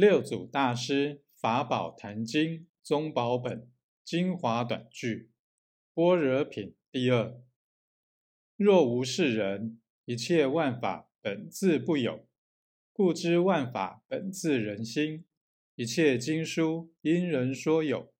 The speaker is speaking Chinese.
六祖大师法宝坛经宗宝本精华短句般若品第二若无是人一切万法本自不有故知万法本自人心一切经书因人说有